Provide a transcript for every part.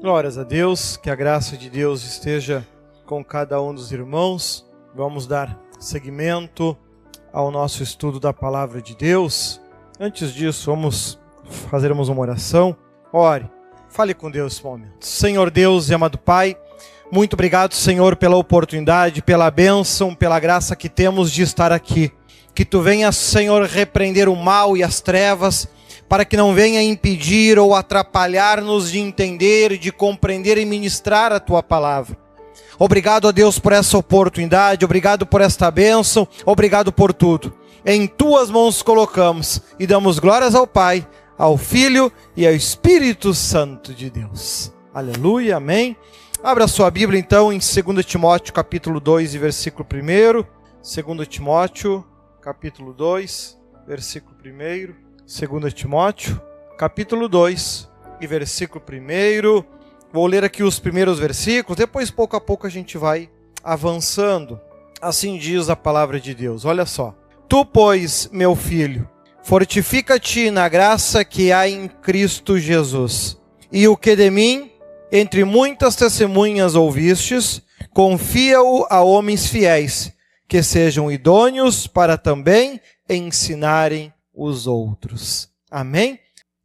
Glórias a Deus, que a graça de Deus esteja com cada um dos irmãos. Vamos dar seguimento ao nosso estudo da palavra de Deus. Antes disso, vamos fazermos uma oração. Ore, fale com Deus esse momento. Senhor Deus e amado Pai, muito obrigado, Senhor, pela oportunidade, pela bênção, pela graça que temos de estar aqui. Que tu venhas, Senhor, repreender o mal e as trevas para que não venha impedir ou atrapalhar-nos de entender, de compreender e ministrar a tua palavra. Obrigado a Deus por essa oportunidade, obrigado por esta bênção, obrigado por tudo. Em tuas mãos colocamos e damos glórias ao Pai, ao Filho e ao Espírito Santo de Deus. Aleluia, amém. Abra sua Bíblia então em 2 Timóteo capítulo 2 e versículo 1. 2 Timóteo capítulo 2, versículo 1. 2 Timóteo, capítulo 2 e versículo 1. Vou ler aqui os primeiros versículos, depois pouco a pouco a gente vai avançando. Assim diz a palavra de Deus. Olha só. Tu, pois, meu filho, fortifica-te na graça que há em Cristo Jesus. E o que de mim, entre muitas testemunhas ouvistes, confia-o a homens fiéis, que sejam idôneos para também ensinarem os outros. Amém?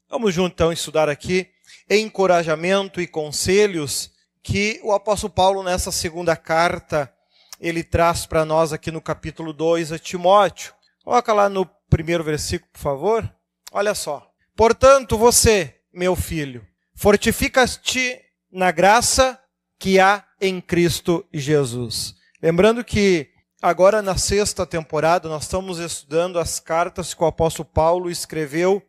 Vamos junto então estudar aqui encorajamento e conselhos que o apóstolo Paulo nessa segunda carta ele traz para nós aqui no capítulo 2 a Timóteo. Coloca lá no primeiro versículo, por favor. Olha só. Portanto, você, meu filho, fortifica-te na graça que há em Cristo Jesus. Lembrando que Agora, na sexta temporada, nós estamos estudando as cartas que o apóstolo Paulo escreveu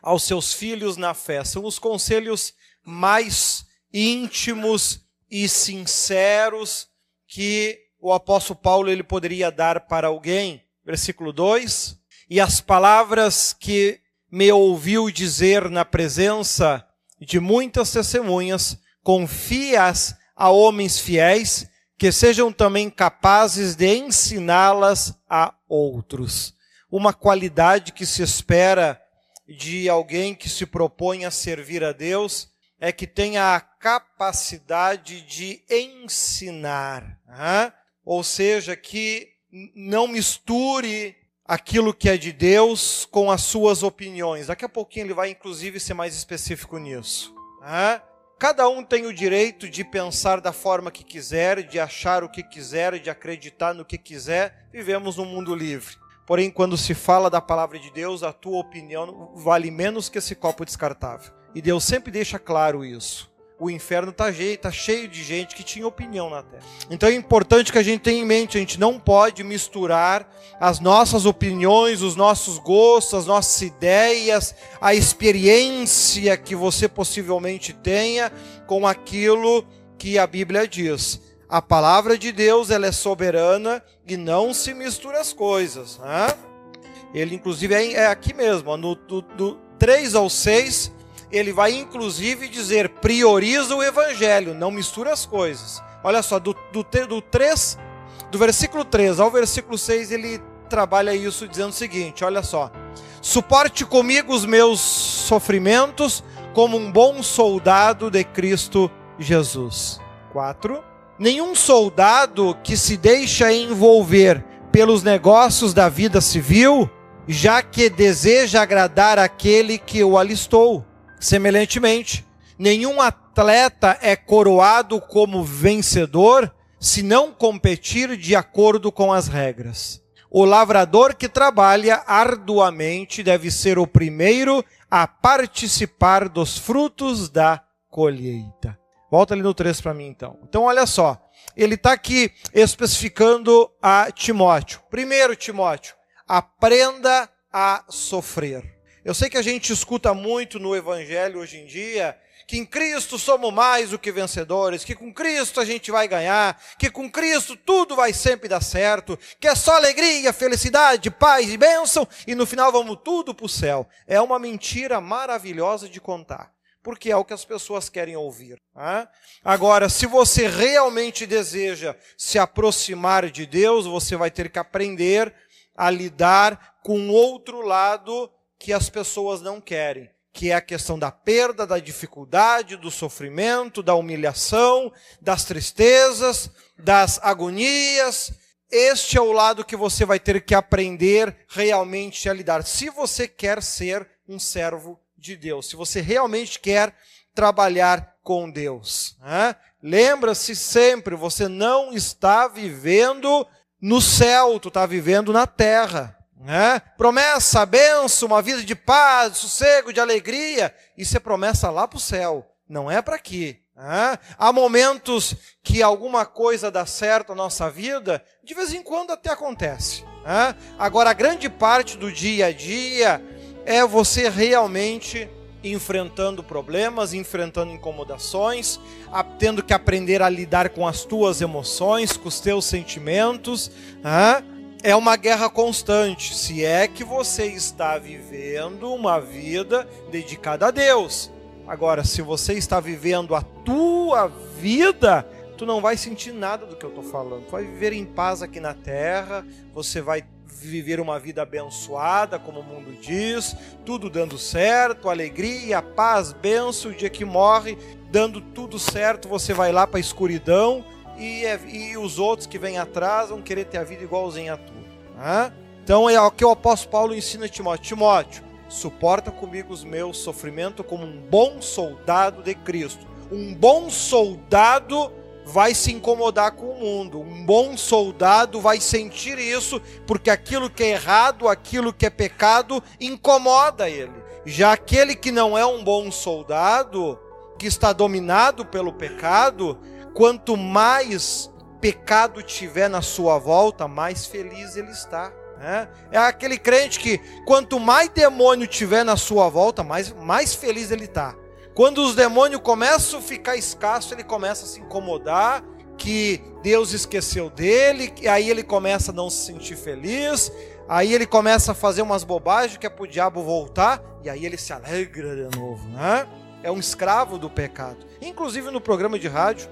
aos seus filhos na fé. São os conselhos mais íntimos e sinceros que o apóstolo Paulo ele poderia dar para alguém. Versículo 2: E as palavras que me ouviu dizer na presença de muitas testemunhas, confias a homens fiéis que sejam também capazes de ensiná-las a outros. Uma qualidade que se espera de alguém que se propõe a servir a Deus é que tenha a capacidade de ensinar, ou seja, que não misture aquilo que é de Deus com as suas opiniões. Daqui a pouquinho ele vai, inclusive, ser mais específico nisso. Cada um tem o direito de pensar da forma que quiser, de achar o que quiser, de acreditar no que quiser. Vivemos num mundo livre. Porém, quando se fala da palavra de Deus, a tua opinião vale menos que esse copo descartável. E Deus sempre deixa claro isso o inferno está tá cheio de gente que tinha opinião na terra. Então é importante que a gente tenha em mente, a gente não pode misturar as nossas opiniões, os nossos gostos, as nossas ideias, a experiência que você possivelmente tenha com aquilo que a Bíblia diz. A palavra de Deus ela é soberana e não se mistura as coisas. Né? Ele, inclusive, é, é aqui mesmo, no, do, do 3 ao 6, ele vai inclusive dizer: prioriza o evangelho, não mistura as coisas. Olha só, do, do, do 3, do versículo 3 ao versículo 6, ele trabalha isso dizendo o seguinte: olha só. Suporte comigo os meus sofrimentos como um bom soldado de Cristo Jesus. 4. Nenhum soldado que se deixa envolver pelos negócios da vida civil, já que deseja agradar aquele que o alistou Semelhantemente, nenhum atleta é coroado como vencedor se não competir de acordo com as regras. O lavrador que trabalha arduamente deve ser o primeiro a participar dos frutos da colheita. Volta ali no 3 para mim então. Então olha só, ele está aqui especificando a Timóteo. Primeiro, Timóteo, aprenda a sofrer. Eu sei que a gente escuta muito no Evangelho hoje em dia que em Cristo somos mais do que vencedores, que com Cristo a gente vai ganhar, que com Cristo tudo vai sempre dar certo, que é só alegria, felicidade, paz e bênção, e no final vamos tudo para o céu. É uma mentira maravilhosa de contar, porque é o que as pessoas querem ouvir. Né? Agora, se você realmente deseja se aproximar de Deus, você vai ter que aprender a lidar com outro lado que as pessoas não querem, que é a questão da perda, da dificuldade, do sofrimento, da humilhação, das tristezas, das agonias. Este é o lado que você vai ter que aprender realmente a lidar. Se você quer ser um servo de Deus, se você realmente quer trabalhar com Deus. Né? Lembra-se sempre, você não está vivendo no céu, tu está vivendo na terra. Né? Promessa, benção, uma vida de paz, de sossego, de alegria. Isso é promessa lá para o céu, não é para aqui. Né? Há momentos que alguma coisa dá certo na nossa vida, de vez em quando até acontece. Né? Agora, a grande parte do dia a dia é você realmente enfrentando problemas, enfrentando incomodações, tendo que aprender a lidar com as tuas emoções, com os teus sentimentos. É uma guerra constante, se é que você está vivendo uma vida dedicada a Deus. Agora, se você está vivendo a tua vida, tu não vai sentir nada do que eu estou falando. Tu vai viver em paz aqui na terra, você vai viver uma vida abençoada, como o mundo diz, tudo dando certo, alegria, paz, benção, o dia que morre, dando tudo certo, você vai lá para a escuridão e, é, e, os outros que vêm atrás vão querer ter a vida igualzinha a tua. Né? Então é o que o apóstolo Paulo ensina a Timóteo. Timóteo, suporta comigo os meus sofrimentos como um bom soldado de Cristo. Um bom soldado vai se incomodar com o mundo. Um bom soldado vai sentir isso, porque aquilo que é errado, aquilo que é pecado, incomoda ele. Já aquele que não é um bom soldado, que está dominado pelo pecado, quanto mais pecado tiver na sua volta, mais feliz ele está. Né? É aquele crente que quanto mais demônio tiver na sua volta, mais, mais feliz ele está. Quando os demônios começam a ficar escassos, ele começa a se incomodar, que Deus esqueceu dele, e aí ele começa a não se sentir feliz, aí ele começa a fazer umas bobagens que é para o diabo voltar, e aí ele se alegra de novo, né? É um escravo do pecado. Inclusive no programa de rádio,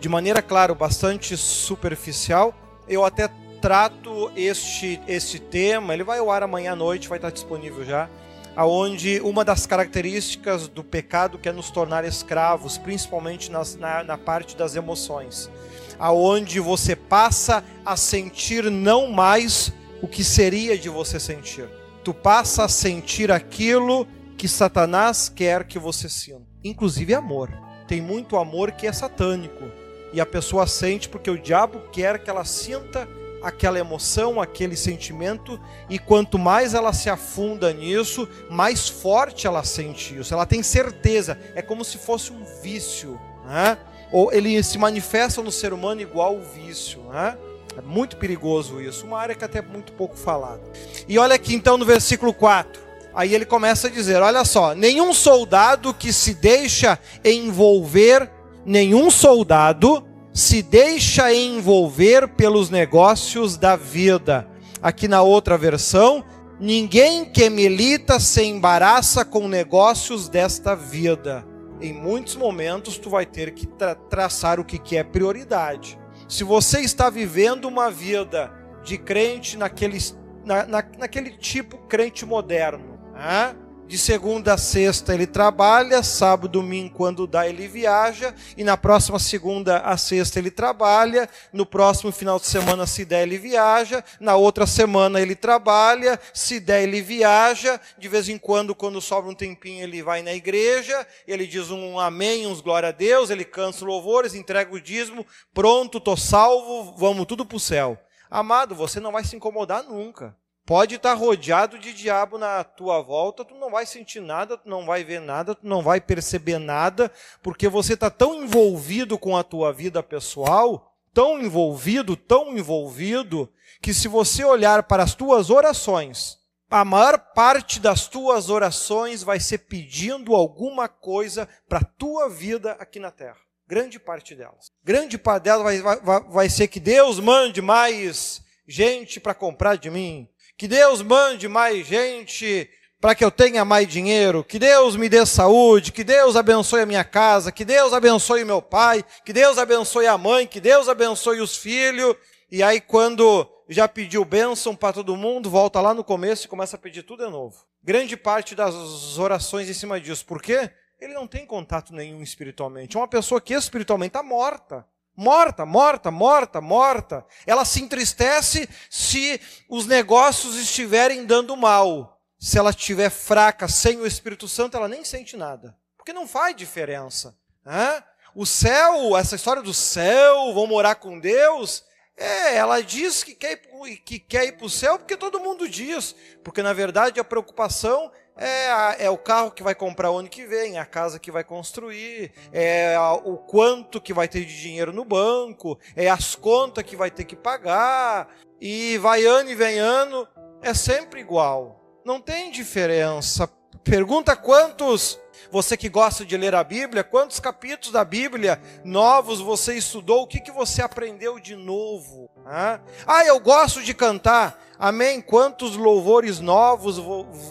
de maneira, claro, bastante superficial, eu até trato este, este tema, ele vai ao ar amanhã à noite, vai estar disponível já aonde uma das características do pecado que é nos tornar escravos, principalmente nas, na, na parte das emoções, aonde você passa a sentir não mais o que seria de você sentir. Tu passa a sentir aquilo que Satanás quer que você sinta, inclusive amor. Tem muito amor que é satânico e a pessoa sente porque o diabo quer que ela sinta aquela emoção, aquele sentimento, e quanto mais ela se afunda nisso, mais forte ela sente isso. Ela tem certeza, é como se fosse um vício, né? ou ele se manifesta no ser humano igual o vício. Né? É muito perigoso isso, uma área que até é muito pouco falada. E olha aqui então no versículo 4. Aí ele começa a dizer: Olha só, nenhum soldado que se deixa envolver, nenhum soldado se deixa envolver pelos negócios da vida. Aqui na outra versão, ninguém que milita se embaraça com negócios desta vida. Em muitos momentos tu vai ter que tra traçar o que, que é prioridade. Se você está vivendo uma vida de crente naquele, na, na, naquele tipo crente moderno, ah, de segunda a sexta ele trabalha, sábado, domingo, quando dá, ele viaja, e na próxima segunda a sexta ele trabalha, no próximo final de semana, se der, ele viaja, na outra semana ele trabalha, se der, ele viaja, de vez em quando, quando sobra um tempinho, ele vai na igreja, ele diz um amém, uns glória a Deus, ele cansa louvores, entrega o dízimo, pronto, tô salvo, vamos tudo para o céu. Amado, você não vai se incomodar nunca. Pode estar rodeado de diabo na tua volta, tu não vai sentir nada, tu não vai ver nada, tu não vai perceber nada, porque você está tão envolvido com a tua vida pessoal, tão envolvido, tão envolvido, que se você olhar para as tuas orações, a maior parte das tuas orações vai ser pedindo alguma coisa para a tua vida aqui na terra. Grande parte delas. Grande parte delas vai, vai, vai ser que Deus mande mais gente para comprar de mim. Que Deus mande mais gente para que eu tenha mais dinheiro, que Deus me dê saúde, que Deus abençoe a minha casa, que Deus abençoe meu pai, que Deus abençoe a mãe, que Deus abençoe os filhos. E aí, quando já pediu bênção para todo mundo, volta lá no começo e começa a pedir tudo de novo. Grande parte das orações em cima disso. Por quê? Ele não tem contato nenhum espiritualmente. É uma pessoa que espiritualmente está morta. Morta, morta, morta, morta. Ela se entristece se os negócios estiverem dando mal. Se ela estiver fraca, sem o Espírito Santo, ela nem sente nada. Porque não faz diferença. Né? O céu, essa história do céu, vão morar com Deus, é, ela diz que quer, ir, que quer ir para o céu porque todo mundo diz. Porque na verdade a preocupação é, é, o carro que vai comprar o ano que vem, a casa que vai construir, é o quanto que vai ter de dinheiro no banco, é as contas que vai ter que pagar, e vai ano e vem ano, é sempre igual. Não tem diferença. Pergunta quantos você que gosta de ler a Bíblia, quantos capítulos da Bíblia novos você estudou? O que, que você aprendeu de novo? Ah, eu gosto de cantar. Amém? Quantos louvores novos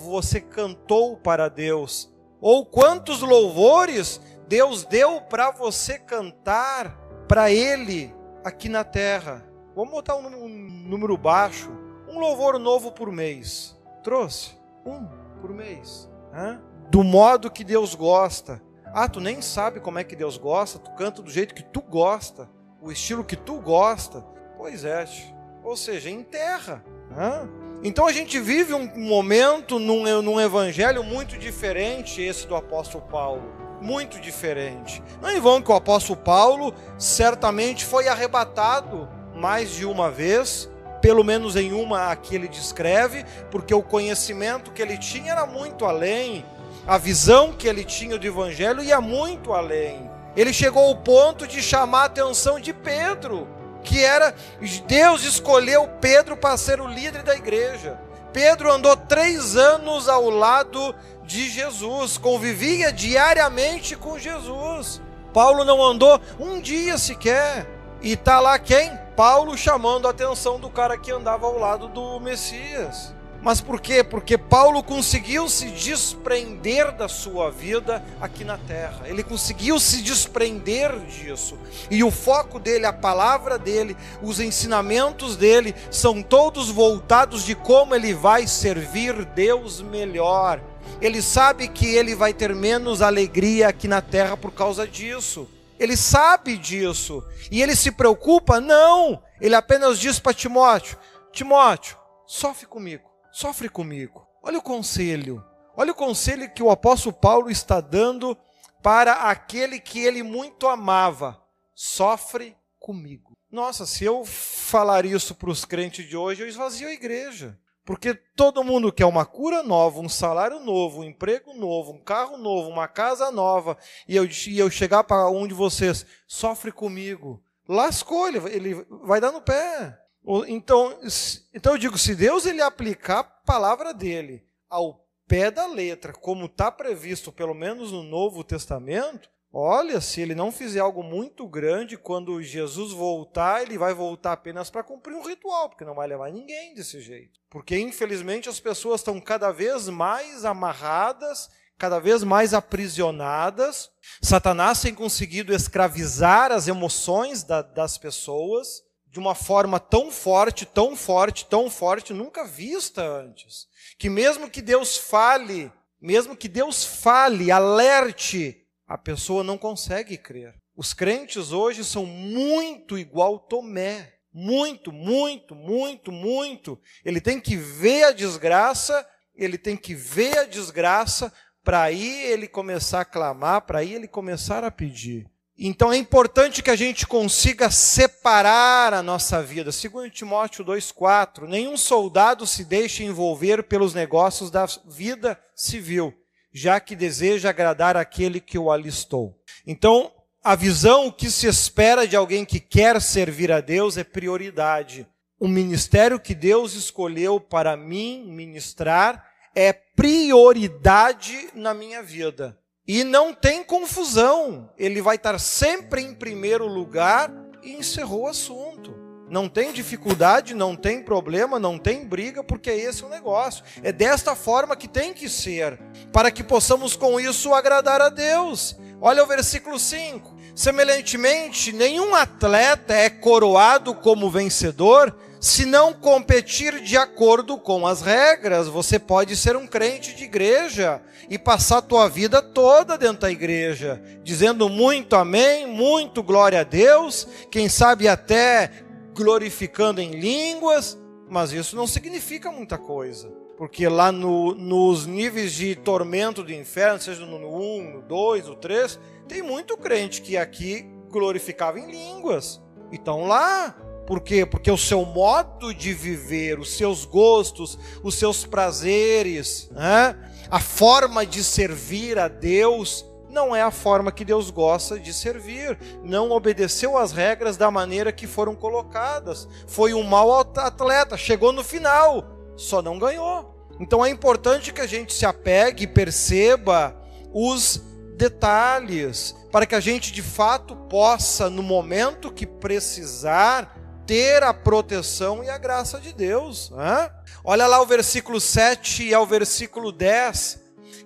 você cantou para Deus? Ou quantos louvores Deus deu para você cantar para Ele aqui na terra? Vamos botar um número baixo. Um louvor novo por mês. Trouxe? Um por mês. Do modo que Deus gosta. Ah, tu nem sabe como é que Deus gosta, tu canta do jeito que tu gosta, o estilo que tu gosta. Pois é, ou seja, enterra. Então a gente vive um momento num, num evangelho muito diferente esse do apóstolo Paulo. Muito diferente. Não é vão que o apóstolo Paulo certamente foi arrebatado mais de uma vez, pelo menos em uma aqui ele descreve, porque o conhecimento que ele tinha era muito além a visão que ele tinha do evangelho ia muito além. Ele chegou ao ponto de chamar a atenção de Pedro, que era Deus escolheu Pedro para ser o líder da igreja. Pedro andou três anos ao lado de Jesus, convivia diariamente com Jesus. Paulo não andou um dia sequer. E está lá quem? Paulo chamando a atenção do cara que andava ao lado do Messias. Mas por quê? Porque Paulo conseguiu se desprender da sua vida aqui na terra. Ele conseguiu se desprender disso. E o foco dele, a palavra dele, os ensinamentos dele são todos voltados de como ele vai servir Deus melhor. Ele sabe que ele vai ter menos alegria aqui na terra por causa disso. Ele sabe disso. E ele se preocupa? Não. Ele apenas diz para Timóteo: Timóteo, sofre comigo sofre comigo. Olha o conselho. Olha o conselho que o apóstolo Paulo está dando para aquele que ele muito amava. Sofre comigo. Nossa, se eu falar isso para os crentes de hoje, eu esvazio a igreja. Porque todo mundo quer uma cura nova, um salário novo, um emprego novo, um carro novo, uma casa nova, e eu, e eu chegar para um de vocês, sofre comigo. Lascou, ele, ele vai dar no pé. Então, então eu digo, se Deus ele aplicar a palavra dele ao pé da letra, como está previsto pelo menos no Novo Testamento, olha, se ele não fizer algo muito grande, quando Jesus voltar, ele vai voltar apenas para cumprir um ritual, porque não vai levar ninguém desse jeito. Porque infelizmente as pessoas estão cada vez mais amarradas, cada vez mais aprisionadas. Satanás tem conseguido escravizar as emoções da, das pessoas de uma forma tão forte, tão forte, tão forte, nunca vista antes. Que mesmo que Deus fale, mesmo que Deus fale, alerte, a pessoa não consegue crer. Os crentes hoje são muito igual Tomé. Muito, muito, muito, muito. Ele tem que ver a desgraça, ele tem que ver a desgraça para aí ele começar a clamar, para aí ele começar a pedir. Então é importante que a gente consiga separar a nossa vida. Segundo Timóteo 2:4, nenhum soldado se deixa envolver pelos negócios da vida civil, já que deseja agradar aquele que o alistou. Então, a visão o que se espera de alguém que quer servir a Deus é prioridade. O ministério que Deus escolheu para mim ministrar é prioridade na minha vida. E não tem confusão, ele vai estar sempre em primeiro lugar e encerrou o assunto. Não tem dificuldade, não tem problema, não tem briga, porque esse é o negócio. É desta forma que tem que ser, para que possamos com isso agradar a Deus. Olha o versículo 5. Semelhantemente, nenhum atleta é coroado como vencedor se não competir de acordo com as regras. Você pode ser um crente de igreja e passar a tua vida toda dentro da igreja, dizendo muito amém, muito glória a Deus, quem sabe até glorificando em línguas, mas isso não significa muita coisa. Porque lá no, nos níveis de tormento do inferno, seja no 1, no 2, no 3, tem muito crente que aqui glorificava em línguas. Então lá por quê? Porque o seu modo de viver, os seus gostos, os seus prazeres, né? a forma de servir a Deus, não é a forma que Deus gosta de servir. Não obedeceu às regras da maneira que foram colocadas. Foi um mau atleta, chegou no final, só não ganhou. Então é importante que a gente se apegue e perceba os detalhes, para que a gente de fato possa, no momento que precisar, ter a proteção e a graça de Deus. Né? Olha lá o versículo 7 e ao versículo 10,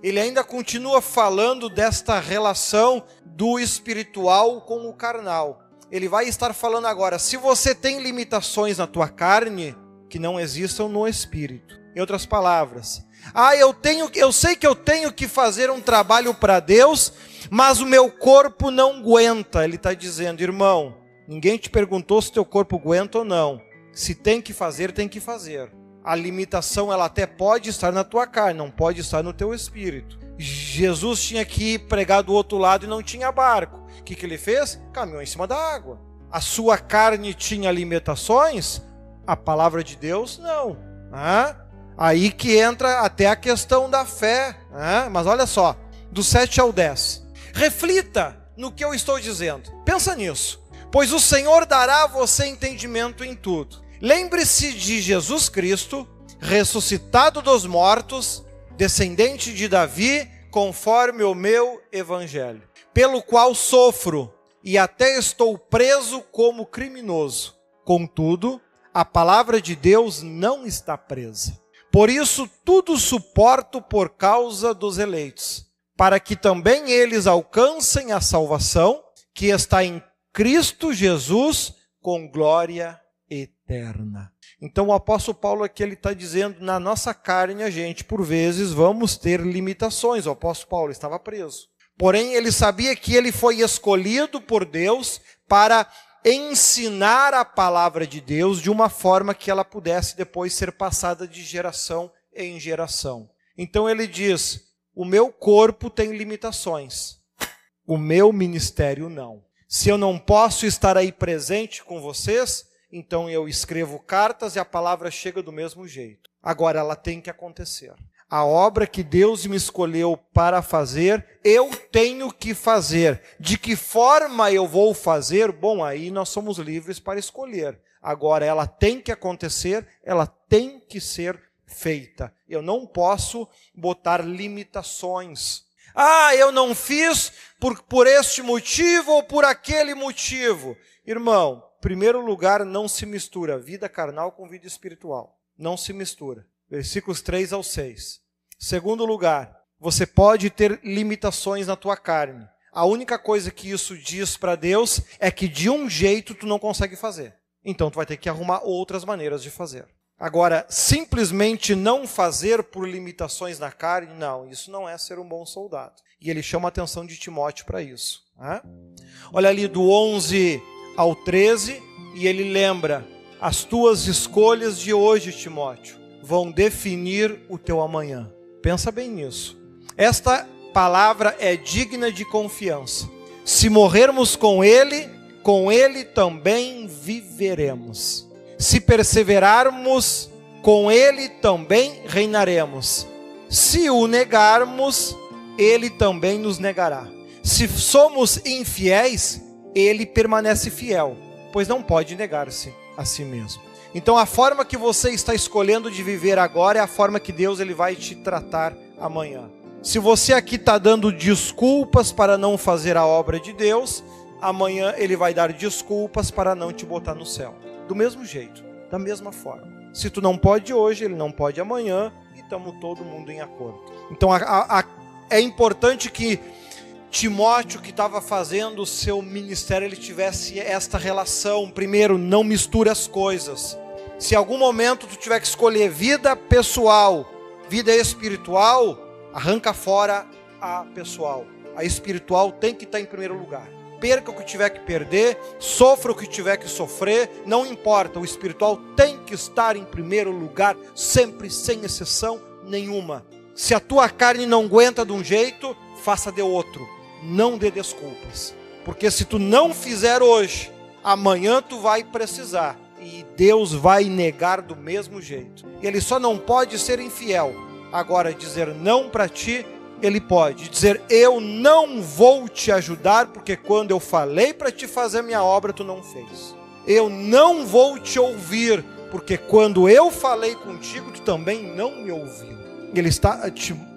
ele ainda continua falando desta relação do espiritual com o carnal. Ele vai estar falando agora, se você tem limitações na tua carne, que não existam no espírito. Em outras palavras, ah, eu tenho, eu sei que eu tenho que fazer um trabalho para Deus, mas o meu corpo não aguenta. Ele está dizendo, irmão, Ninguém te perguntou se teu corpo aguenta ou não. Se tem que fazer, tem que fazer. A limitação ela até pode estar na tua carne, não pode estar no teu espírito. Jesus tinha que pregar do outro lado e não tinha barco. O que, que ele fez? Caminhou em cima da água. A sua carne tinha limitações? A palavra de Deus, não. Ah? Aí que entra até a questão da fé. Ah? Mas olha só, do 7 ao 10. Reflita no que eu estou dizendo. Pensa nisso pois o Senhor dará a você entendimento em tudo. Lembre-se de Jesus Cristo, ressuscitado dos mortos, descendente de Davi, conforme o meu evangelho, pelo qual sofro e até estou preso como criminoso. Contudo, a palavra de Deus não está presa. Por isso, tudo suporto por causa dos eleitos, para que também eles alcancem a salvação que está em Cristo Jesus com glória eterna. Então o apóstolo Paulo aqui ele está dizendo, na nossa carne a gente por vezes vamos ter limitações. O apóstolo Paulo estava preso. Porém ele sabia que ele foi escolhido por Deus para ensinar a palavra de Deus de uma forma que ela pudesse depois ser passada de geração em geração. Então ele diz: o meu corpo tem limitações, o meu ministério não. Se eu não posso estar aí presente com vocês, então eu escrevo cartas e a palavra chega do mesmo jeito. Agora ela tem que acontecer. A obra que Deus me escolheu para fazer, eu tenho que fazer. De que forma eu vou fazer? Bom, aí nós somos livres para escolher. Agora ela tem que acontecer, ela tem que ser feita. Eu não posso botar limitações. Ah, eu não fiz por, por este motivo ou por aquele motivo. Irmão, primeiro lugar, não se mistura vida carnal com vida espiritual. Não se mistura. Versículos 3 ao 6. Segundo lugar, você pode ter limitações na tua carne. A única coisa que isso diz para Deus é que de um jeito tu não consegue fazer. Então tu vai ter que arrumar outras maneiras de fazer. Agora, simplesmente não fazer por limitações na carne, não, isso não é ser um bom soldado. E ele chama a atenção de Timóteo para isso. Né? Olha ali do 11 ao 13, e ele lembra: as tuas escolhas de hoje, Timóteo, vão definir o teu amanhã. Pensa bem nisso. Esta palavra é digna de confiança. Se morrermos com ele, com ele também viveremos. Se perseverarmos, com ele também reinaremos. Se o negarmos, ele também nos negará. Se somos infiéis, ele permanece fiel, pois não pode negar-se a si mesmo. Então a forma que você está escolhendo de viver agora é a forma que Deus ele vai te tratar amanhã. Se você aqui está dando desculpas para não fazer a obra de Deus, amanhã ele vai dar desculpas para não te botar no céu do mesmo jeito, da mesma forma. Se tu não pode hoje, ele não pode amanhã, e estamos todo mundo em acordo. Então a, a, a, é importante que Timóteo, que estava fazendo o seu ministério, ele tivesse esta relação. Primeiro, não misture as coisas. Se em algum momento tu tiver que escolher vida pessoal, vida espiritual, arranca fora a pessoal. A espiritual tem que estar em primeiro lugar. Perca o que tiver que perder, sofra o que tiver que sofrer, não importa, o espiritual tem que estar em primeiro lugar, sempre, sem exceção nenhuma. Se a tua carne não aguenta de um jeito, faça de outro. Não dê desculpas. Porque se tu não fizer hoje, amanhã tu vai precisar. E Deus vai negar do mesmo jeito. Ele só não pode ser infiel. Agora, dizer não para ti, ele pode. Dizer eu não vou te ajudar, porque quando eu falei para te fazer minha obra, tu não fez. Eu não vou te ouvir, porque quando eu falei contigo, tu também não me ouviu. Ele está,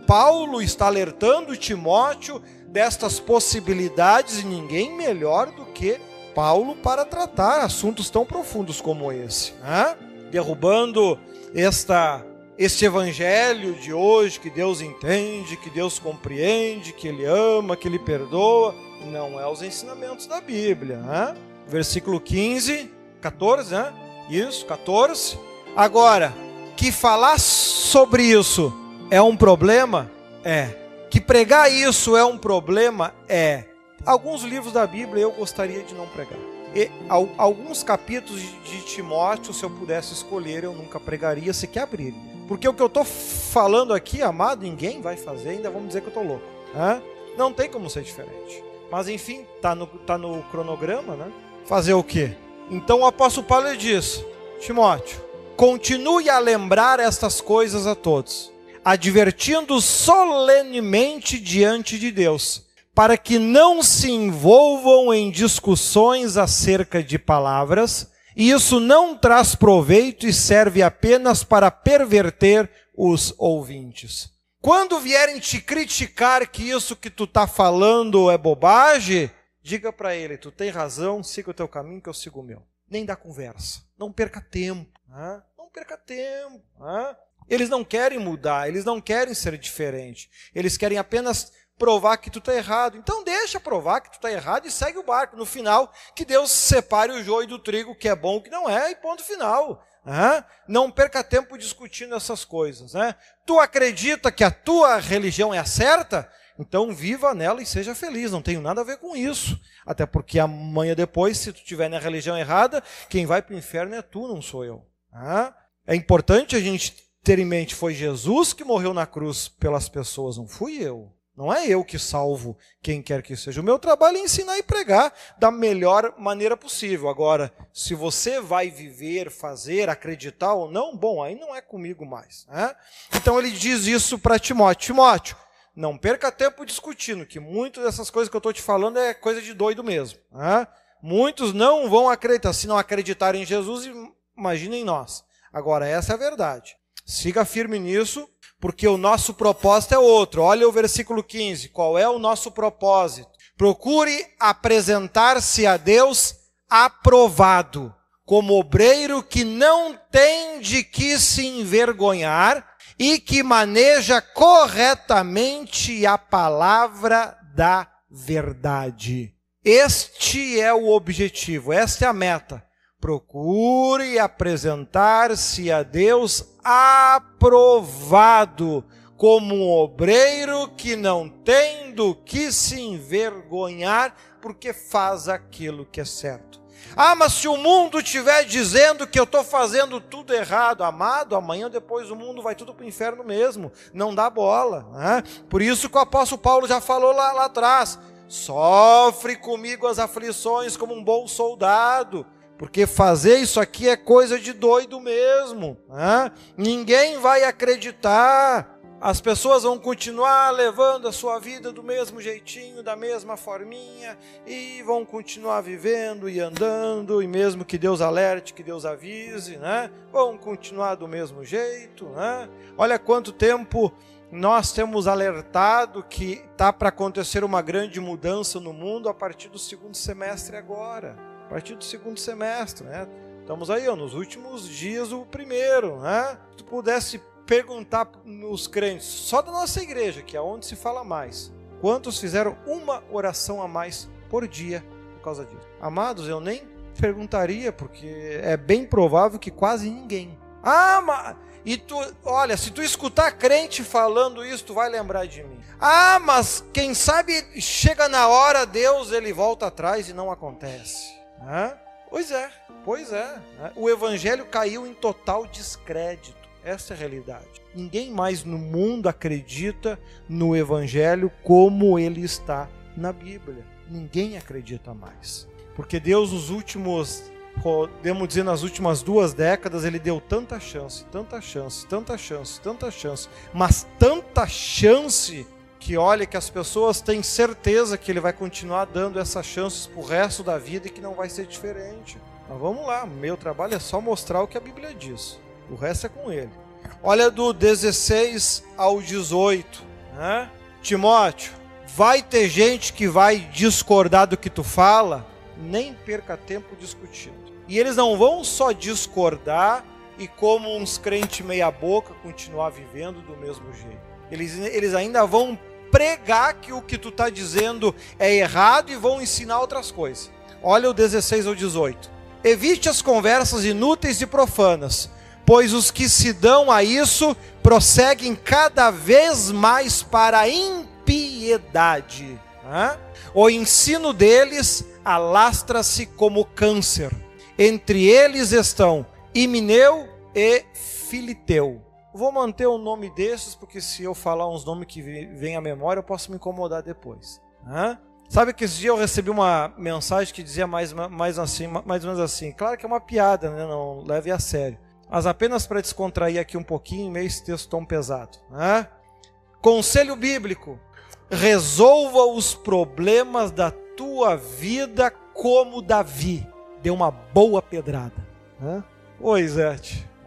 Paulo está alertando Timóteo destas possibilidades e ninguém melhor do que Paulo para tratar assuntos tão profundos como esse, né? derrubando esta este evangelho de hoje que Deus entende, que Deus compreende, que Ele ama, que Ele perdoa, não é os ensinamentos da Bíblia. Né? Versículo 15, 14, né? Isso, 14. Agora, que falar sobre isso é um problema? É. Que pregar isso é um problema? É. Alguns livros da Bíblia eu gostaria de não pregar. E, alguns capítulos de Timóteo, se eu pudesse escolher, eu nunca pregaria, se quer abrir. Porque o que eu estou falando aqui, amado, ninguém vai fazer, ainda vamos dizer que eu estou louco. Né? Não tem como ser diferente. Mas enfim, tá no, tá no cronograma, né? Fazer o quê? Então o apóstolo Paulo diz: Timóteo, continue a lembrar estas coisas a todos, advertindo solenemente diante de Deus, para que não se envolvam em discussões acerca de palavras e isso não traz proveito e serve apenas para perverter os ouvintes. Quando vierem te criticar que isso que tu está falando é bobagem, diga para ele: tu tem razão, siga o teu caminho que eu sigo o meu. Nem dá conversa. Não perca tempo. Né? Não perca tempo. Né? Eles não querem mudar, eles não querem ser diferentes. Eles querem apenas provar que tu está errado. Então deixa provar que tu está errado e segue o barco. No final, que Deus separe o joio do trigo, que é bom, que não é, e ponto final. Né? Não perca tempo discutindo essas coisas. Né? Tu acredita que a tua religião é a certa? Então viva nela e seja feliz. Não tenho nada a ver com isso. Até porque amanhã depois, se tu estiver na religião errada, quem vai para o inferno é tu, não sou eu. Né? É importante a gente ter em mente, foi Jesus que morreu na cruz pelas pessoas, não fui eu. Não é eu que salvo quem quer que seja. O meu trabalho é ensinar e pregar da melhor maneira possível. Agora, se você vai viver, fazer, acreditar ou não, bom, aí não é comigo mais. Né? Então ele diz isso para Timóteo: Timóteo, não perca tempo discutindo, que muitas dessas coisas que eu estou te falando é coisa de doido mesmo. Né? Muitos não vão acreditar. Se não acreditarem em Jesus, imaginem nós. Agora, essa é a verdade. Siga firme nisso porque o nosso propósito é outro. Olha o versículo 15. Qual é o nosso propósito? Procure apresentar-se a Deus aprovado, como obreiro que não tem de que se envergonhar e que maneja corretamente a palavra da verdade. Este é o objetivo, esta é a meta. Procure apresentar-se a Deus aprovado, como um obreiro que não tem do que se envergonhar, porque faz aquilo que é certo. Ah, mas se o mundo estiver dizendo que eu estou fazendo tudo errado, amado, amanhã depois o mundo vai tudo para o inferno mesmo. Não dá bola. Né? Por isso que o apóstolo Paulo já falou lá, lá atrás: sofre comigo as aflições como um bom soldado. Porque fazer isso aqui é coisa de doido mesmo. Né? Ninguém vai acreditar. As pessoas vão continuar levando a sua vida do mesmo jeitinho, da mesma forminha, e vão continuar vivendo e andando, e mesmo que Deus alerte, que Deus avise, né? Vão continuar do mesmo jeito, né? Olha quanto tempo nós temos alertado que está para acontecer uma grande mudança no mundo a partir do segundo semestre agora a partir do segundo semestre, né? Estamos aí, ó, nos últimos dias do primeiro, né? Se tu pudesse perguntar nos crentes, só da nossa igreja, que é onde se fala mais, quantos fizeram uma oração a mais por dia por causa disso? Amados, eu nem Perguntaria, porque é bem provável que quase ninguém. Ah, mas. E tu, olha, se tu escutar crente falando isso, tu vai lembrar de mim. Ah, mas quem sabe chega na hora, Deus ele volta atrás e não acontece. Hã? Pois é, pois é. O evangelho caiu em total descrédito. Essa é a realidade. Ninguém mais no mundo acredita no evangelho como ele está na Bíblia. Ninguém acredita mais. Porque Deus, nos últimos, podemos dizer, nas últimas duas décadas, ele deu tanta chance, tanta chance, tanta chance, tanta chance, mas tanta chance que olha que as pessoas têm certeza que ele vai continuar dando essas chances para o resto da vida e que não vai ser diferente. Mas vamos lá, meu trabalho é só mostrar o que a Bíblia diz. O resto é com ele. Olha do 16 ao 18, né? Timóteo, vai ter gente que vai discordar do que tu fala, nem perca tempo discutindo. E eles não vão só discordar e como uns crentes meia boca continuar vivendo do mesmo jeito. Eles, eles ainda vão pregar que o que tu está dizendo é errado e vão ensinar outras coisas. Olha o 16 ao 18. Evite as conversas inúteis e profanas, pois os que se dão a isso prosseguem cada vez mais para a impiedade. O ensino deles alastra-se como câncer. Entre eles estão Imineu e Filiteu Vou manter o nome desses, porque se eu falar uns nomes que vêm à memória, eu posso me incomodar depois. Hã? Sabe que esse dia eu recebi uma mensagem que dizia mais, mais, assim, mais ou menos assim. Claro que é uma piada, né? não leve a sério. Mas apenas para descontrair aqui um pouquinho, meio esse texto tão pesado. Conselho bíblico: resolva os problemas da tua vida como Davi. Deu uma boa pedrada. Hã? Pois é.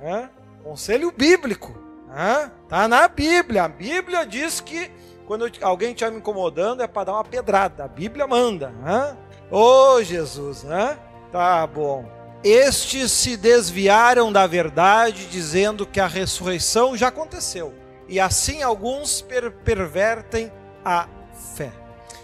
Hã? Conselho bíblico. Né? Tá na Bíblia. A Bíblia diz que quando alguém estiver me incomodando é para dar uma pedrada. A Bíblia manda. Né? Ô Jesus, né? Tá bom. Estes se desviaram da verdade, dizendo que a ressurreição já aconteceu. E assim alguns per pervertem a fé.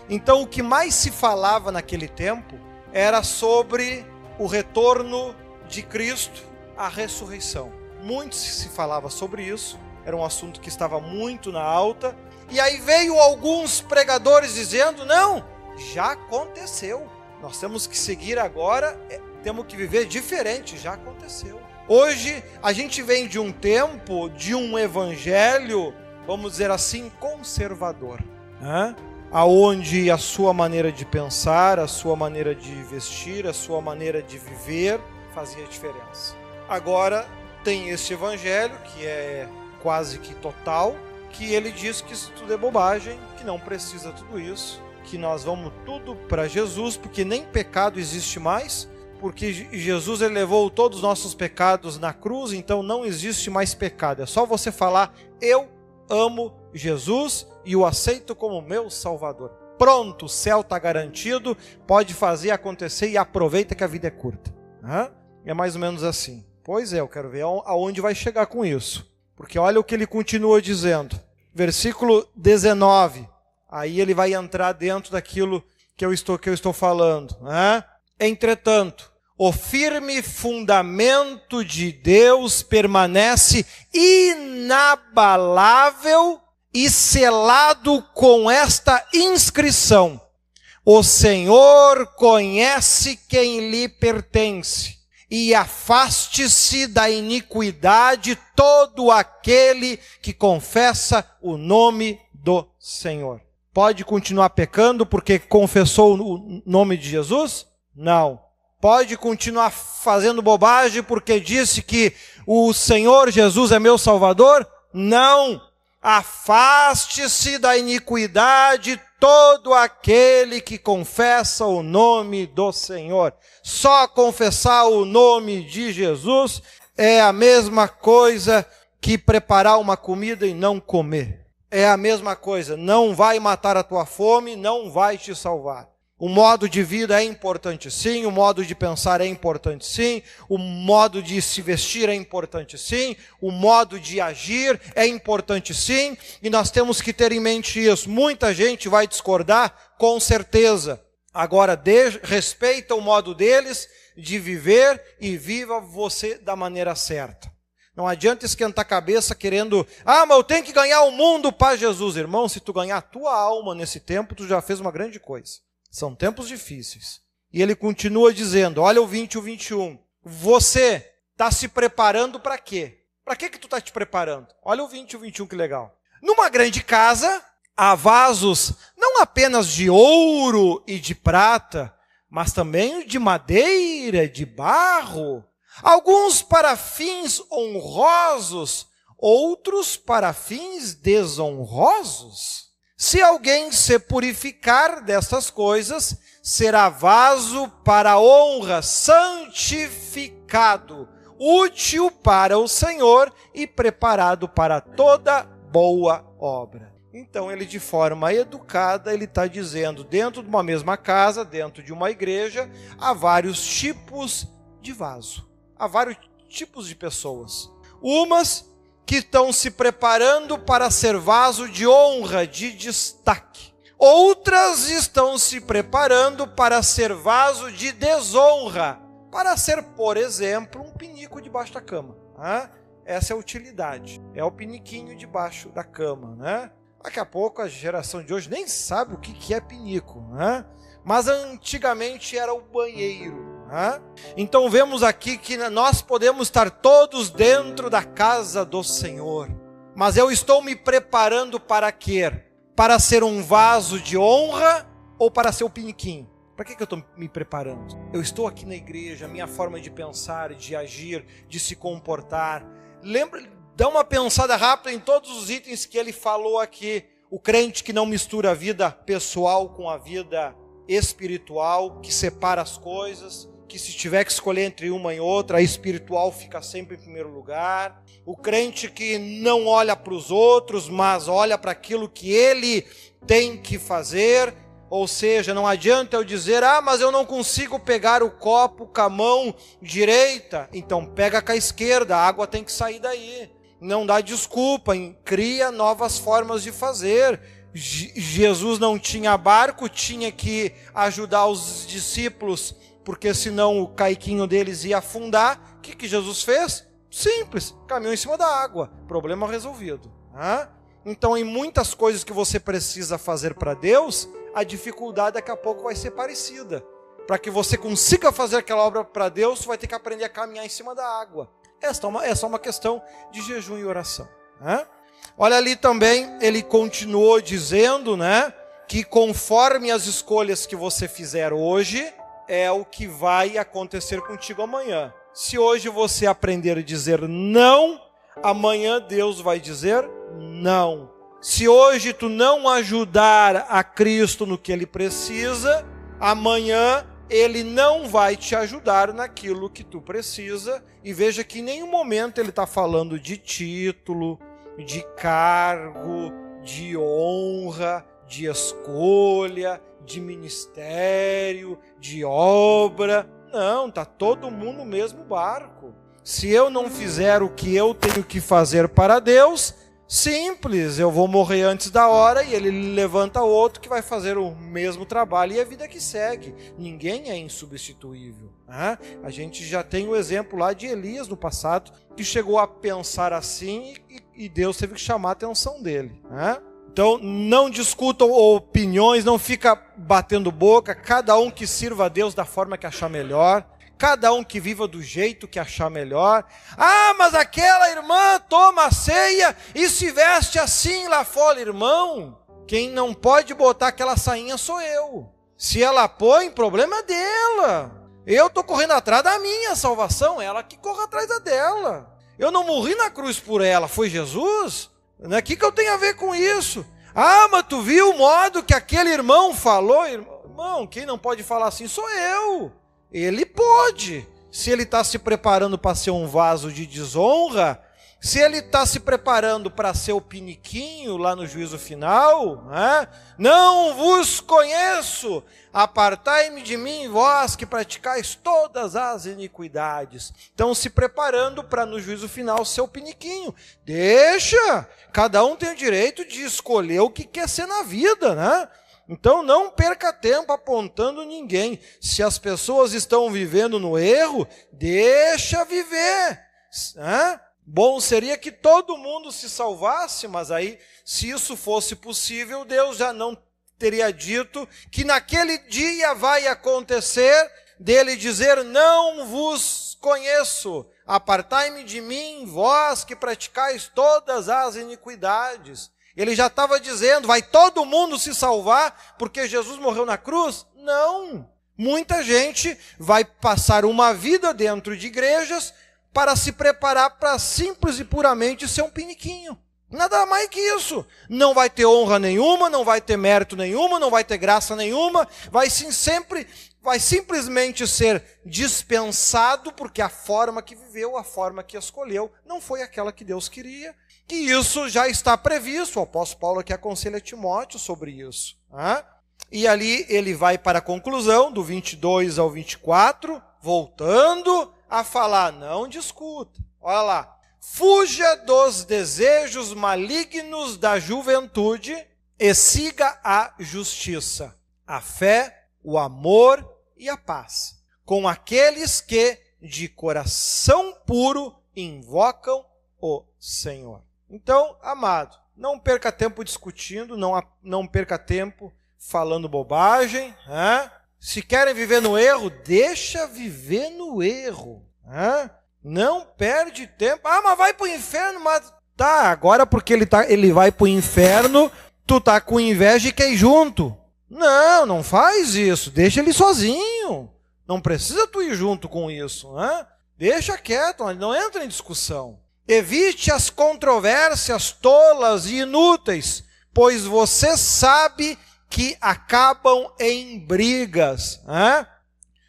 Então, o que mais se falava naquele tempo era sobre o retorno de Cristo, a ressurreição muito se falava sobre isso, era um assunto que estava muito na alta. E aí veio alguns pregadores dizendo: não, já aconteceu. Nós temos que seguir agora, é, temos que viver diferente, já aconteceu. Hoje a gente vem de um tempo, de um evangelho, vamos dizer assim, conservador, né? aonde a sua maneira de pensar, a sua maneira de vestir, a sua maneira de viver fazia diferença. Agora tem esse evangelho, que é quase que total, que ele diz que isso tudo é bobagem, que não precisa tudo isso, que nós vamos tudo para Jesus, porque nem pecado existe mais, porque Jesus ele levou todos os nossos pecados na cruz, então não existe mais pecado. É só você falar: Eu amo Jesus e o aceito como meu Salvador. Pronto, o céu está garantido, pode fazer acontecer e aproveita que a vida é curta. É mais ou menos assim. Pois é, eu quero ver aonde vai chegar com isso. Porque olha o que ele continua dizendo. Versículo 19. Aí ele vai entrar dentro daquilo que eu estou, que eu estou falando. Né? Entretanto, o firme fundamento de Deus permanece inabalável e selado com esta inscrição: O Senhor conhece quem lhe pertence e afaste-se da iniquidade todo aquele que confessa o nome do Senhor. Pode continuar pecando porque confessou o nome de Jesus? Não. Pode continuar fazendo bobagem porque disse que o Senhor Jesus é meu Salvador? Não. Afaste-se da iniquidade todo aquele que confessa o nome do Senhor. Só confessar o nome de Jesus é a mesma coisa que preparar uma comida e não comer. É a mesma coisa, não vai matar a tua fome, não vai te salvar. O modo de vida é importante sim, o modo de pensar é importante sim, o modo de se vestir é importante sim, o modo de agir é importante sim, e nós temos que ter em mente isso. Muita gente vai discordar, com certeza. Agora, de, respeita o modo deles, de viver e viva você da maneira certa. Não adianta esquentar a cabeça querendo, ah, mas eu tenho que ganhar o mundo para Jesus. Irmão, se tu ganhar a tua alma nesse tempo, tu já fez uma grande coisa. São tempos difíceis. E ele continua dizendo, olha o 20 e o 21. Você está se preparando para quê? Para que que tu está te preparando? Olha o 20 e o 21, que legal. Numa grande casa, há vasos não apenas de ouro e de prata, mas também de madeira, de barro, alguns para fins honrosos, outros para fins desonrosos. Se alguém se purificar dessas coisas, será vaso para honra, santificado, útil para o Senhor e preparado para toda boa obra. Então, ele de forma educada, ele está dizendo, dentro de uma mesma casa, dentro de uma igreja, há vários tipos de vaso. Há vários tipos de pessoas. Umas que estão se preparando para ser vaso de honra, de destaque. Outras estão se preparando para ser vaso de desonra, para ser, por exemplo, um pinico debaixo da cama. Né? Essa é a utilidade. É o piniquinho debaixo da cama, né? Daqui a pouco a geração de hoje nem sabe o que é pinico, né? mas antigamente era o banheiro. Então vemos aqui que nós podemos estar todos dentro da casa do Senhor, mas eu estou me preparando para quê? Para ser um vaso de honra ou para ser o piniquinho? Para que, que eu estou me preparando? Eu estou aqui na igreja, minha forma de pensar, de agir, de se comportar. Lembra, Dá uma pensada rápida em todos os itens que ele falou aqui. O crente que não mistura a vida pessoal com a vida espiritual, que separa as coisas, que se tiver que escolher entre uma e outra, a espiritual fica sempre em primeiro lugar. O crente que não olha para os outros, mas olha para aquilo que ele tem que fazer. Ou seja, não adianta eu dizer, ah, mas eu não consigo pegar o copo com a mão direita. Então pega com a esquerda, a água tem que sair daí não dá desculpa, cria novas formas de fazer. Jesus não tinha barco, tinha que ajudar os discípulos, porque senão o caiquinho deles ia afundar. O que, que Jesus fez? Simples, caminhou em cima da água, problema resolvido. Então, em muitas coisas que você precisa fazer para Deus, a dificuldade daqui a pouco vai ser parecida. Para que você consiga fazer aquela obra para Deus, você vai ter que aprender a caminhar em cima da água. Esta é, uma, é só uma questão de jejum e oração. Né? Olha ali também, ele continuou dizendo, né, que conforme as escolhas que você fizer hoje, é o que vai acontecer contigo amanhã. Se hoje você aprender a dizer não, amanhã Deus vai dizer não. Se hoje tu não ajudar a Cristo no que ele precisa, amanhã ele não vai te ajudar naquilo que tu precisa. E veja que em nenhum momento ele está falando de título, de cargo, de honra, de escolha, de ministério, de obra. Não, tá todo mundo no mesmo barco. Se eu não fizer o que eu tenho que fazer para Deus, Simples, eu vou morrer antes da hora e ele levanta outro que vai fazer o mesmo trabalho e a vida que segue. Ninguém é insubstituível. Né? A gente já tem o exemplo lá de Elias no passado, que chegou a pensar assim e, e Deus teve que chamar a atenção dele. Né? Então, não discutam opiniões, não fica batendo boca, cada um que sirva a Deus da forma que achar melhor cada um que viva do jeito que achar melhor. Ah, mas aquela irmã toma ceia e se veste assim lá fora, irmão. Quem não pode botar aquela sainha sou eu. Se ela põe, problema dela. Eu estou correndo atrás da minha salvação, ela que corre atrás da dela. Eu não morri na cruz por ela, foi Jesus? O né, que, que eu tenho a ver com isso? Ah, mas tu viu o modo que aquele irmão falou? Irmão, quem não pode falar assim sou eu. Ele pode. Se ele está se preparando para ser um vaso de desonra, se ele está se preparando para ser o piniquinho lá no juízo final, né? não vos conheço, apartai-me de mim, vós que praticais todas as iniquidades. Estão se preparando para no juízo final ser o piniquinho. Deixa, cada um tem o direito de escolher o que quer ser na vida, né? Então não perca tempo apontando ninguém. Se as pessoas estão vivendo no erro, deixa viver. Bom seria que todo mundo se salvasse, mas aí, se isso fosse possível, Deus já não teria dito que naquele dia vai acontecer dele dizer: Não vos conheço, apartai-me de mim, vós que praticais todas as iniquidades. Ele já estava dizendo: vai todo mundo se salvar porque Jesus morreu na cruz? Não. Muita gente vai passar uma vida dentro de igrejas para se preparar para simples e puramente ser um piniquinho. Nada mais que isso. Não vai ter honra nenhuma, não vai ter mérito nenhuma, não vai ter graça nenhuma, vai sim sempre vai simplesmente ser dispensado porque a forma que viveu, a forma que escolheu, não foi aquela que Deus queria. E isso já está previsto. O apóstolo Paulo aqui aconselha Timóteo sobre isso. Né? E ali ele vai para a conclusão, do 22 ao 24, voltando a falar: não discuta. Olha lá. Fuja dos desejos malignos da juventude e siga a justiça, a fé, o amor e a paz, com aqueles que de coração puro invocam o Senhor. Então, amado, não perca tempo discutindo, não, não perca tempo falando bobagem. Né? Se querem viver no erro, deixa viver no erro. Né? Não perde tempo. Ah, mas vai para o inferno, mas tá, agora porque ele, tá, ele vai para o inferno, tu tá com inveja e quer ir junto. Não, não faz isso. Deixa ele sozinho. Não precisa tu ir junto com isso, né? Deixa quieto, não entra em discussão. Evite as controvérsias tolas e inúteis, pois você sabe que acabam em brigas. Né?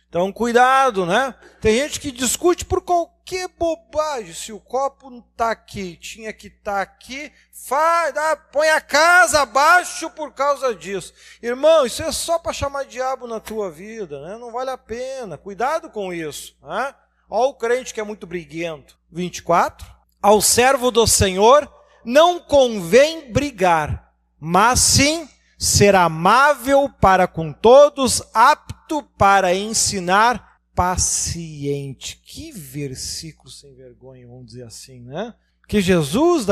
Então, cuidado, né? Tem gente que discute por qualquer bobagem. Se o copo não está aqui, tinha que estar tá aqui, faz, põe a casa abaixo por causa disso. Irmão, isso é só para chamar diabo na tua vida, né? Não vale a pena. Cuidado com isso. Né? Olha o crente que é muito briguento. 24. Ao servo do Senhor não convém brigar, mas sim ser amável para com todos, apto para ensinar, paciente. Que versículo sem vergonha, vamos dizer assim, né? Que Jesus,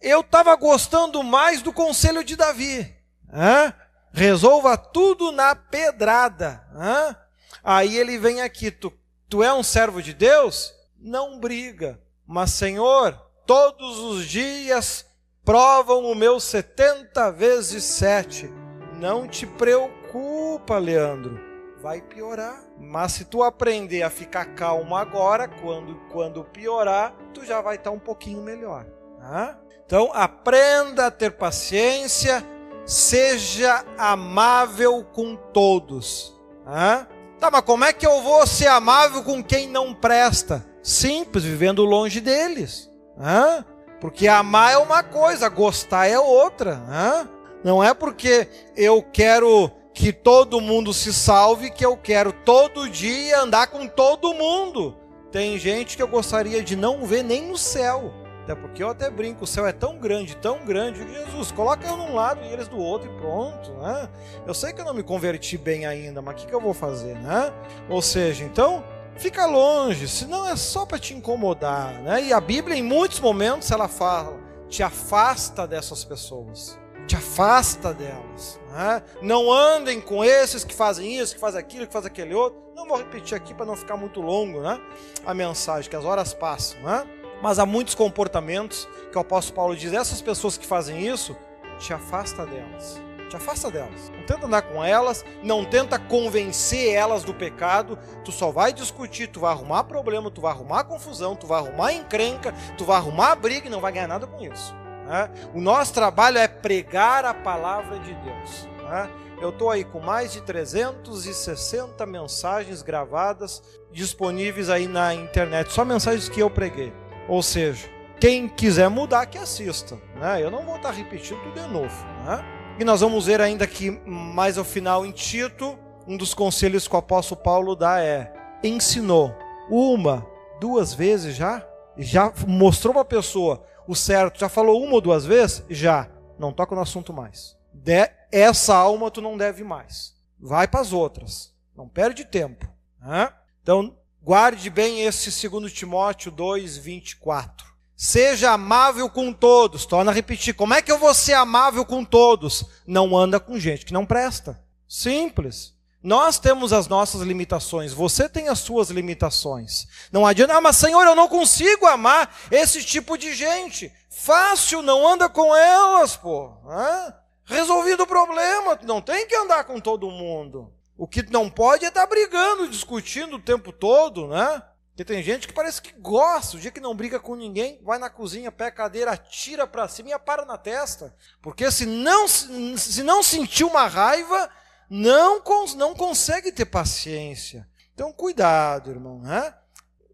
eu estava gostando mais do conselho de Davi. Né? Resolva tudo na pedrada. Né? Aí ele vem aqui, tu, tu é um servo de Deus? Não briga. Mas, Senhor, todos os dias provam o meu 70 vezes 7. Não te preocupa, Leandro, vai piorar. Mas se tu aprender a ficar calmo agora, quando, quando piorar, tu já vai estar um pouquinho melhor. Tá? Então aprenda a ter paciência, seja amável com todos. Tá? tá, mas como é que eu vou ser amável com quem não presta? Simples, vivendo longe deles. Tá? Porque amar é uma coisa, gostar é outra. Né? Não é porque eu quero que todo mundo se salve que eu quero todo dia andar com todo mundo. Tem gente que eu gostaria de não ver nem no céu. Até porque eu até brinco, o céu é tão grande, tão grande. Jesus, coloca eu num lado e eles do outro e pronto, né? Eu sei que eu não me converti bem ainda, mas o que, que eu vou fazer, né? Ou seja, então, fica longe, senão é só para te incomodar, né? E a Bíblia, em muitos momentos, ela fala, te afasta dessas pessoas, te afasta delas. Né? Não andem com esses que fazem isso, que fazem aquilo, que fazem aquele outro. Não vou repetir aqui para não ficar muito longo, né? A mensagem, que as horas passam, né? Mas há muitos comportamentos que o apóstolo Paulo diz: essas pessoas que fazem isso, te afasta delas. Te afasta delas. Não tenta andar com elas, não tenta convencer elas do pecado. Tu só vai discutir, tu vai arrumar problema, tu vai arrumar confusão, tu vai arrumar encrenca, tu vai arrumar briga e não vai ganhar nada com isso. Né? O nosso trabalho é pregar a palavra de Deus. Né? Eu estou aí com mais de 360 mensagens gravadas disponíveis aí na internet, só mensagens que eu preguei. Ou seja, quem quiser mudar, que assista. Né? Eu não vou estar repetindo tudo de novo. Né? E nós vamos ver ainda que mais ao final em Tito, um dos conselhos que o apóstolo Paulo dá é: ensinou uma, duas vezes já, já mostrou para a pessoa o certo, já falou uma ou duas vezes, já não toca no assunto mais. De, essa alma tu não deve mais. Vai para as outras. Não perde tempo. Né? Então, guarde bem esse 2 Timóteo 2, 24. Seja amável com todos. Torna a repetir. Como é que eu vou ser amável com todos? Não anda com gente que não presta. Simples. Nós temos as nossas limitações, você tem as suas limitações. Não adianta, ah, mas Senhor, eu não consigo amar esse tipo de gente. Fácil, não anda com elas, pô. Hã? Resolvido o problema, não tem que andar com todo mundo. O que não pode é estar tá brigando, discutindo o tempo todo, né? Porque tem gente que parece que gosta, o dia que não briga com ninguém, vai na cozinha, pega a cadeira, atira para cima e para na testa. Porque se não, se não sentir uma raiva, não, não consegue ter paciência. Então, cuidado, irmão. Né?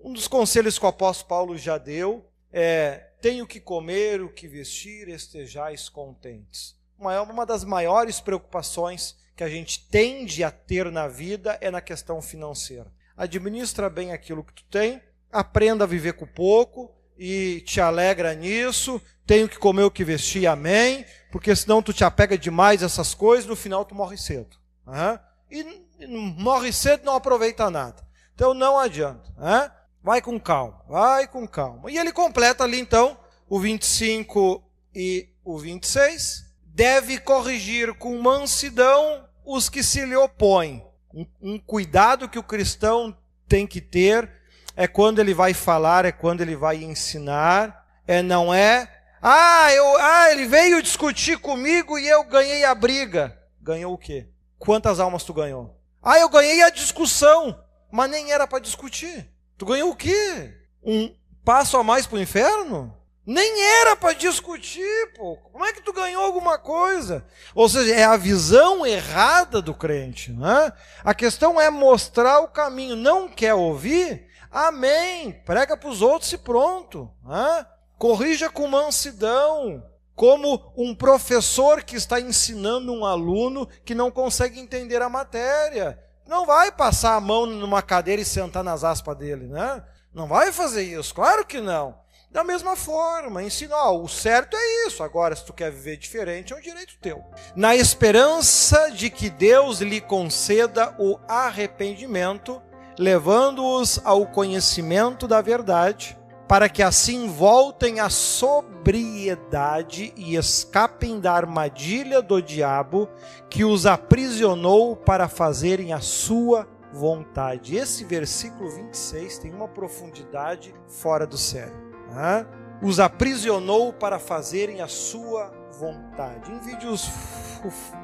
Um dos conselhos que o apóstolo Paulo já deu é: tenho que comer, o que vestir, estejais contentes. Uma, uma das maiores preocupações que a gente tende a ter na vida é na questão financeira. Administra bem aquilo que tu tem, aprenda a viver com pouco e te alegra nisso. Tenho que comer o que vestir, amém. Porque senão tu te apega demais a essas coisas, no final tu morre cedo. Uhum. E, morre cedo não aproveita nada. Então não adianta. Uhum. Vai com calma, vai com calma. E ele completa ali então o 25 e o 26. Deve corrigir com mansidão os que se lhe opõem. Um, um cuidado que o cristão tem que ter é quando ele vai falar, é quando ele vai ensinar, é não é ah, eu, ah, ele veio discutir comigo e eu ganhei a briga. Ganhou o quê? Quantas almas tu ganhou? Ah, eu ganhei a discussão, mas nem era para discutir. Tu ganhou o quê? Um passo a mais para o inferno? Nem era para discutir, pô. Como é que tu ganhou alguma coisa? Ou seja, é a visão errada do crente. Né? A questão é mostrar o caminho. Não quer ouvir? Amém. Prega para os outros e pronto. Né? Corrija com mansidão como um professor que está ensinando um aluno que não consegue entender a matéria. Não vai passar a mão numa cadeira e sentar nas aspas dele, né? Não vai fazer isso, claro que não. Da mesma forma, ensinar, o certo é isso. Agora, se tu quer viver diferente, é um direito teu. Na esperança de que Deus lhe conceda o arrependimento, levando-os ao conhecimento da verdade, para que assim voltem à sobriedade e escapem da armadilha do diabo que os aprisionou para fazerem a sua vontade. Esse versículo 26 tem uma profundidade fora do sério. Né? Os aprisionou para fazerem a sua vontade. Em vídeos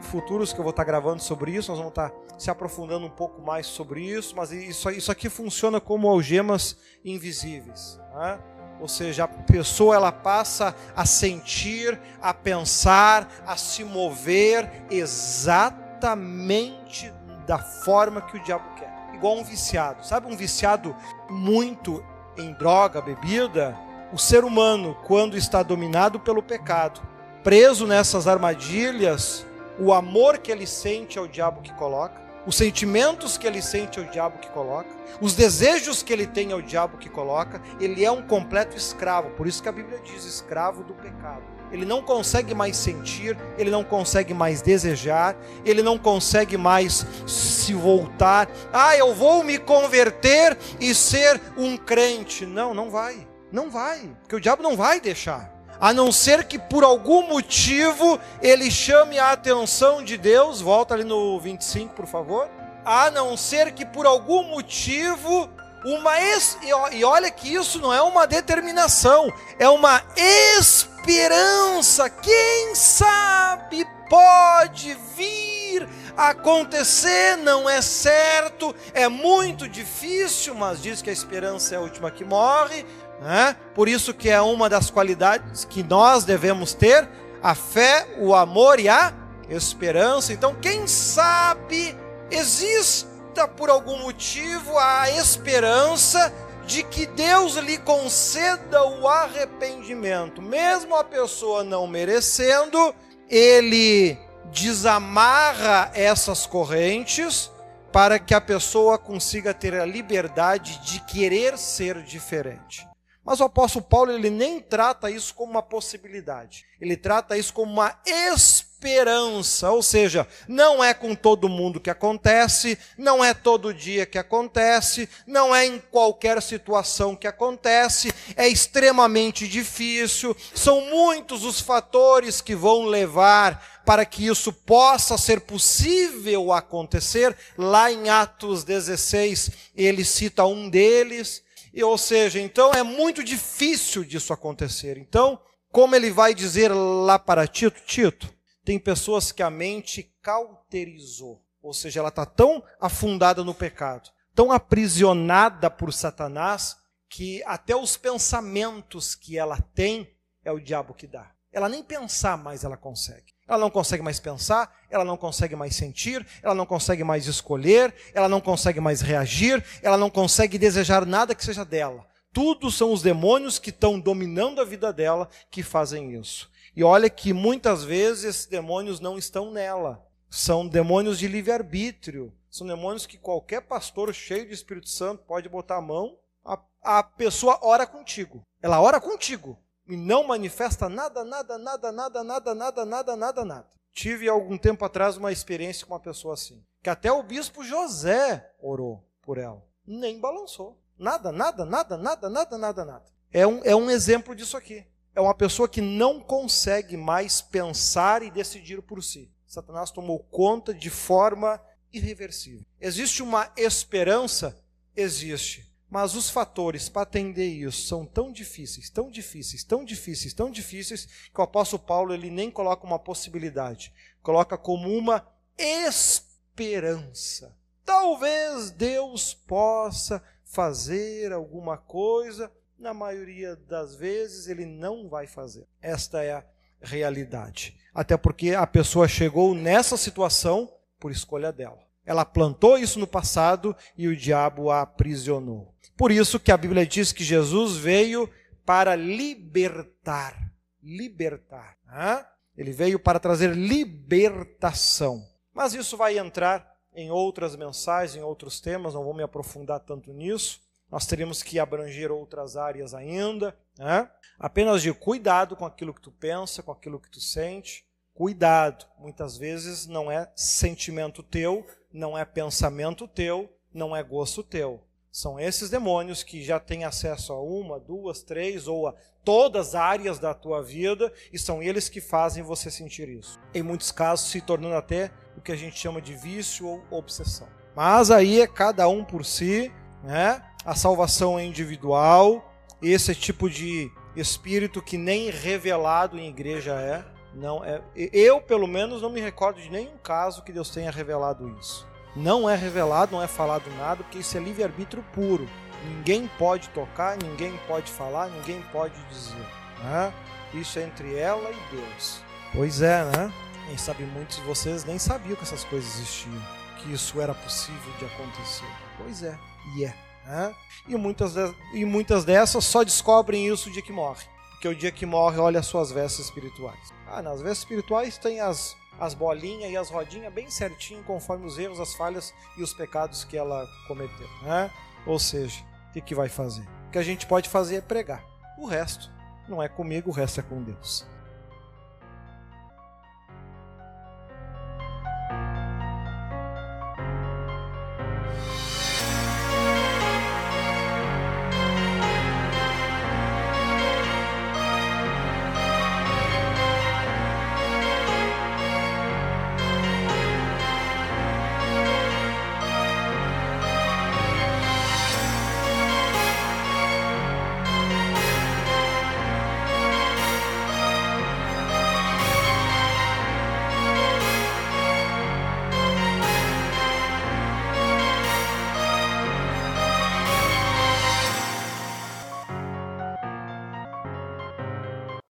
futuros que eu vou estar gravando sobre isso, nós vamos estar se aprofundando um pouco mais sobre isso, mas isso, isso aqui funciona como algemas invisíveis. Né? Ou seja, a pessoa ela passa a sentir, a pensar, a se mover exatamente da forma que o diabo quer. Igual um viciado. Sabe um viciado muito em droga, bebida? O ser humano, quando está dominado pelo pecado, preso nessas armadilhas, o amor que ele sente ao diabo que coloca, os sentimentos que ele sente ao diabo que coloca, os desejos que ele tem ao diabo que coloca, ele é um completo escravo. Por isso que a Bíblia diz escravo do pecado. Ele não consegue mais sentir, ele não consegue mais desejar, ele não consegue mais se voltar. Ah, eu vou me converter e ser um crente. Não, não vai. Não vai, porque o diabo não vai deixar a não ser que por algum motivo ele chame a atenção de Deus, volta ali no 25, por favor. A não ser que por algum motivo uma es... e olha que isso não é uma determinação, é uma esperança. Quem sabe pode vir acontecer, não é certo, é muito difícil, mas diz que a esperança é a última que morre. Né? Por isso que é uma das qualidades que nós devemos ter, a fé, o amor e a esperança. Então, quem sabe exista por algum motivo a esperança de que Deus lhe conceda o arrependimento, mesmo a pessoa não merecendo, ele desamarra essas correntes para que a pessoa consiga ter a liberdade de querer ser diferente. Mas o apóstolo Paulo ele nem trata isso como uma possibilidade. Ele trata isso como uma esperança ou seja, não é com todo mundo que acontece, não é todo dia que acontece, não é em qualquer situação que acontece, é extremamente difícil, são muitos os fatores que vão levar para que isso possa ser possível acontecer. Lá em Atos 16, ele cita um deles, e, ou seja, então é muito difícil disso acontecer. Então, como ele vai dizer lá para Tito, Tito, tem pessoas que a mente cauterizou, ou seja, ela está tão afundada no pecado, tão aprisionada por Satanás, que até os pensamentos que ela tem é o diabo que dá. Ela nem pensar mais ela consegue. Ela não consegue mais pensar, ela não consegue mais sentir, ela não consegue mais escolher, ela não consegue mais reagir, ela não consegue desejar nada que seja dela. Tudo são os demônios que estão dominando a vida dela que fazem isso. E olha que muitas vezes esses demônios não estão nela. São demônios de livre-arbítrio. São demônios que qualquer pastor cheio de Espírito Santo pode botar a mão. A, a pessoa ora contigo. Ela ora contigo. E não manifesta nada, nada, nada, nada, nada, nada, nada, nada, nada. Tive algum tempo atrás uma experiência com uma pessoa assim. Que até o bispo José orou por ela. Nem balançou. Nada, nada, nada, nada, nada, nada, nada. É um, é um exemplo disso aqui. É uma pessoa que não consegue mais pensar e decidir por si. Satanás tomou conta de forma irreversível. Existe uma esperança? Existe. Mas os fatores para atender isso são tão difíceis, tão difíceis, tão difíceis, tão difíceis, que o apóstolo Paulo ele nem coloca uma possibilidade, coloca como uma esperança. Talvez Deus possa fazer alguma coisa, na maioria das vezes ele não vai fazer. Esta é a realidade. Até porque a pessoa chegou nessa situação por escolha dela. Ela plantou isso no passado e o diabo a aprisionou. Por isso que a Bíblia diz que Jesus veio para libertar. Libertar. Né? Ele veio para trazer libertação. Mas isso vai entrar em outras mensagens, em outros temas, não vou me aprofundar tanto nisso. Nós teríamos que abranger outras áreas ainda. Né? Apenas de cuidado com aquilo que tu pensa, com aquilo que tu sente. Cuidado. Muitas vezes não é sentimento teu, não é pensamento teu, não é gosto teu. São esses demônios que já têm acesso a uma, duas, três ou a todas as áreas da tua vida e são eles que fazem você sentir isso. Em muitos casos se tornando até o que a gente chama de vício ou obsessão. Mas aí é cada um por si, né? A salvação é individual. Esse tipo de espírito que nem revelado em igreja é, não é. Eu pelo menos não me recordo de nenhum caso que Deus tenha revelado isso. Não é revelado, não é falado nada, porque isso é livre arbítrio puro. Ninguém pode tocar, ninguém pode falar, ninguém pode dizer. Né? Isso é entre ela e Deus. Pois é, né? Quem sabe muitos de vocês nem sabiam que essas coisas existiam, que isso era possível de acontecer. Pois é, e é. Né? E, muitas de... e muitas dessas só descobrem isso o dia que morre. Porque o dia que morre, olha as suas vestes espirituais. Ah, nas vestes espirituais tem as, as bolinhas e as rodinhas bem certinho, conforme os erros, as falhas e os pecados que ela cometeu. Né? Ou seja, o que, que vai fazer? O que a gente pode fazer é pregar. O resto não é comigo, o resto é com Deus.